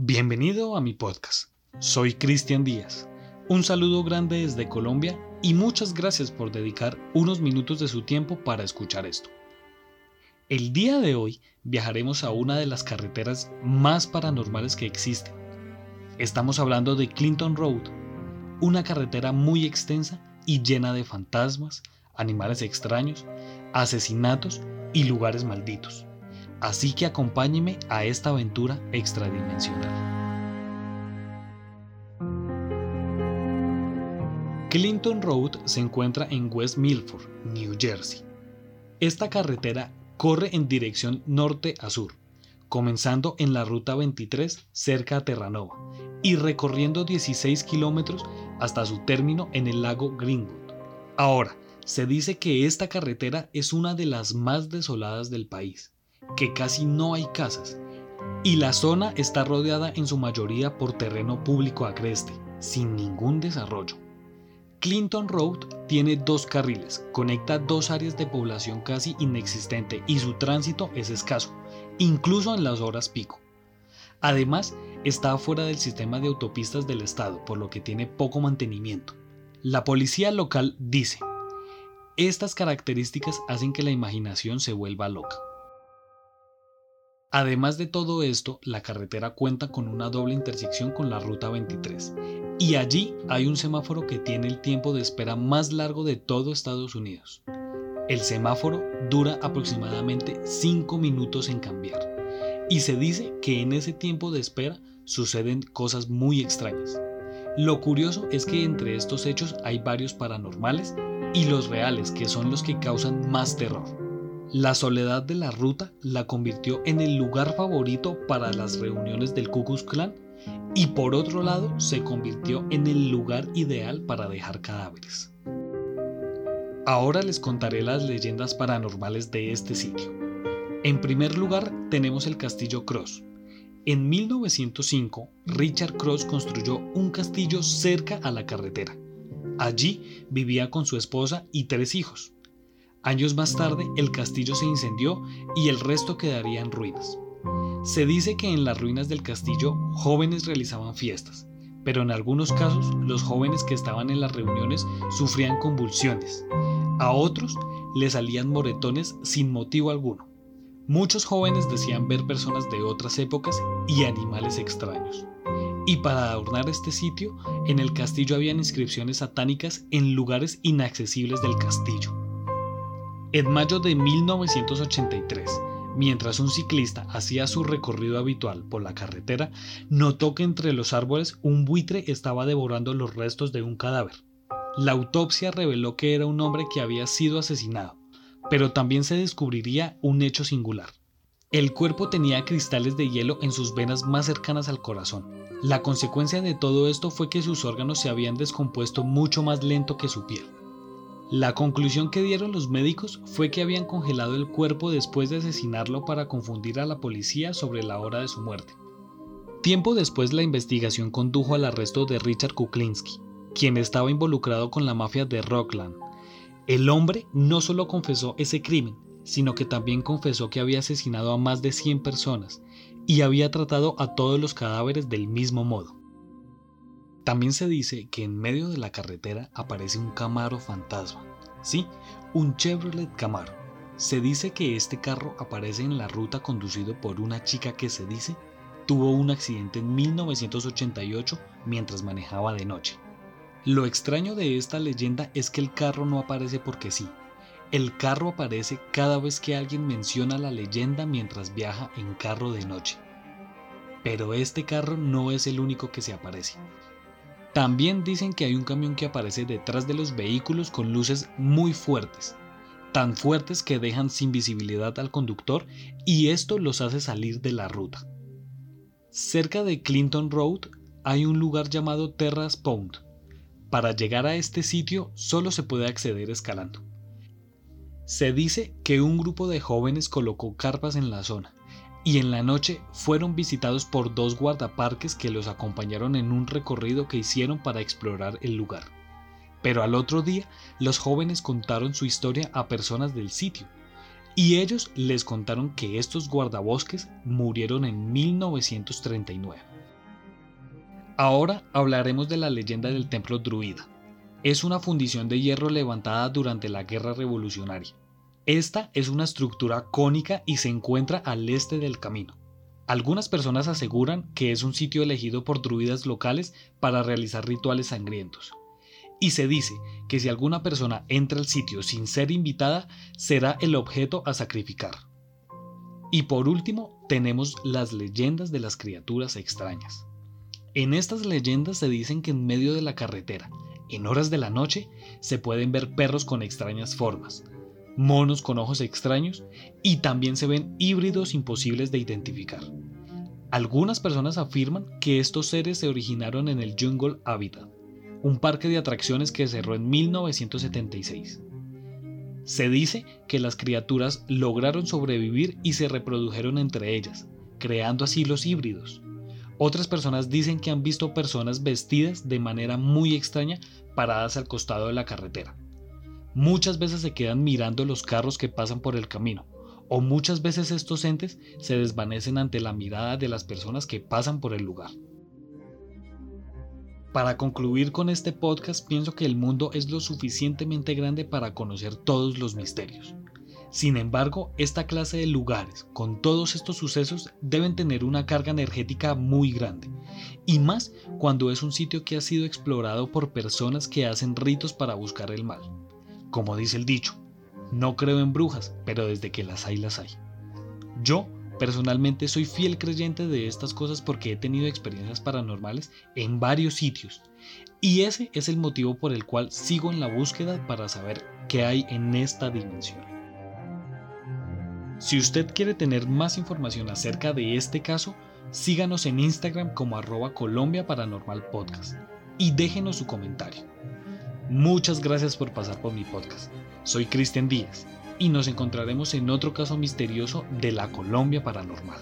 Bienvenido a mi podcast. Soy Cristian Díaz. Un saludo grande desde Colombia y muchas gracias por dedicar unos minutos de su tiempo para escuchar esto. El día de hoy viajaremos a una de las carreteras más paranormales que existen. Estamos hablando de Clinton Road, una carretera muy extensa y llena de fantasmas, animales extraños, asesinatos y lugares malditos. Así que acompáñeme a esta aventura extradimensional. Clinton Road se encuentra en West Milford, New Jersey. Esta carretera corre en dirección norte a sur, comenzando en la ruta 23 cerca a Terranova y recorriendo 16 kilómetros hasta su término en el lago Greenwood. Ahora, se dice que esta carretera es una de las más desoladas del país que casi no hay casas y la zona está rodeada en su mayoría por terreno público agreste, sin ningún desarrollo. Clinton Road tiene dos carriles, conecta dos áreas de población casi inexistente y su tránsito es escaso, incluso en las horas pico. Además, está fuera del sistema de autopistas del estado, por lo que tiene poco mantenimiento. La policía local dice, estas características hacen que la imaginación se vuelva loca. Además de todo esto, la carretera cuenta con una doble intersección con la Ruta 23 y allí hay un semáforo que tiene el tiempo de espera más largo de todo Estados Unidos. El semáforo dura aproximadamente 5 minutos en cambiar y se dice que en ese tiempo de espera suceden cosas muy extrañas. Lo curioso es que entre estos hechos hay varios paranormales y los reales que son los que causan más terror. La soledad de la ruta la convirtió en el lugar favorito para las reuniones del Ku Klux Klan y por otro lado se convirtió en el lugar ideal para dejar cadáveres. Ahora les contaré las leyendas paranormales de este sitio. En primer lugar tenemos el Castillo Cross. En 1905, Richard Cross construyó un castillo cerca a la carretera. Allí vivía con su esposa y tres hijos. Años más tarde, el castillo se incendió y el resto quedaría en ruinas. Se dice que en las ruinas del castillo jóvenes realizaban fiestas, pero en algunos casos los jóvenes que estaban en las reuniones sufrían convulsiones. A otros les salían moretones sin motivo alguno. Muchos jóvenes decían ver personas de otras épocas y animales extraños. Y para adornar este sitio, en el castillo habían inscripciones satánicas en lugares inaccesibles del castillo. En mayo de 1983, mientras un ciclista hacía su recorrido habitual por la carretera, notó que entre los árboles un buitre estaba devorando los restos de un cadáver. La autopsia reveló que era un hombre que había sido asesinado, pero también se descubriría un hecho singular. El cuerpo tenía cristales de hielo en sus venas más cercanas al corazón. La consecuencia de todo esto fue que sus órganos se habían descompuesto mucho más lento que su piel. La conclusión que dieron los médicos fue que habían congelado el cuerpo después de asesinarlo para confundir a la policía sobre la hora de su muerte. Tiempo después la investigación condujo al arresto de Richard Kuklinski, quien estaba involucrado con la mafia de Rockland. El hombre no solo confesó ese crimen, sino que también confesó que había asesinado a más de 100 personas y había tratado a todos los cadáveres del mismo modo. También se dice que en medio de la carretera aparece un Camaro fantasma. Sí, un Chevrolet Camaro. Se dice que este carro aparece en la ruta conducido por una chica que se dice tuvo un accidente en 1988 mientras manejaba de noche. Lo extraño de esta leyenda es que el carro no aparece porque sí. El carro aparece cada vez que alguien menciona la leyenda mientras viaja en carro de noche. Pero este carro no es el único que se aparece. También dicen que hay un camión que aparece detrás de los vehículos con luces muy fuertes, tan fuertes que dejan sin visibilidad al conductor y esto los hace salir de la ruta. Cerca de Clinton Road hay un lugar llamado Terrace Pond. Para llegar a este sitio solo se puede acceder escalando. Se dice que un grupo de jóvenes colocó carpas en la zona y en la noche fueron visitados por dos guardaparques que los acompañaron en un recorrido que hicieron para explorar el lugar. Pero al otro día, los jóvenes contaron su historia a personas del sitio, y ellos les contaron que estos guardabosques murieron en 1939. Ahora hablaremos de la leyenda del templo druida. Es una fundición de hierro levantada durante la guerra revolucionaria. Esta es una estructura cónica y se encuentra al este del camino. Algunas personas aseguran que es un sitio elegido por druidas locales para realizar rituales sangrientos. Y se dice que si alguna persona entra al sitio sin ser invitada, será el objeto a sacrificar. Y por último, tenemos las leyendas de las criaturas extrañas. En estas leyendas se dicen que en medio de la carretera, en horas de la noche, se pueden ver perros con extrañas formas, monos con ojos extraños y también se ven híbridos imposibles de identificar. Algunas personas afirman que estos seres se originaron en el Jungle Habitat, un parque de atracciones que cerró en 1976. Se dice que las criaturas lograron sobrevivir y se reprodujeron entre ellas, creando así los híbridos. Otras personas dicen que han visto personas vestidas de manera muy extraña paradas al costado de la carretera. Muchas veces se quedan mirando los carros que pasan por el camino, o muchas veces estos entes se desvanecen ante la mirada de las personas que pasan por el lugar. Para concluir con este podcast, pienso que el mundo es lo suficientemente grande para conocer todos los misterios. Sin embargo, esta clase de lugares, con todos estos sucesos, deben tener una carga energética muy grande, y más cuando es un sitio que ha sido explorado por personas que hacen ritos para buscar el mal. Como dice el dicho, no creo en brujas, pero desde que las hay las hay. Yo, personalmente, soy fiel creyente de estas cosas porque he tenido experiencias paranormales en varios sitios, y ese es el motivo por el cual sigo en la búsqueda para saber qué hay en esta dimensión. Si usted quiere tener más información acerca de este caso, síganos en Instagram como arroba Colombia Paranormal Podcast y déjenos su comentario. Muchas gracias por pasar por mi podcast. Soy Cristian Díaz y nos encontraremos en otro caso misterioso de la Colombia Paranormal.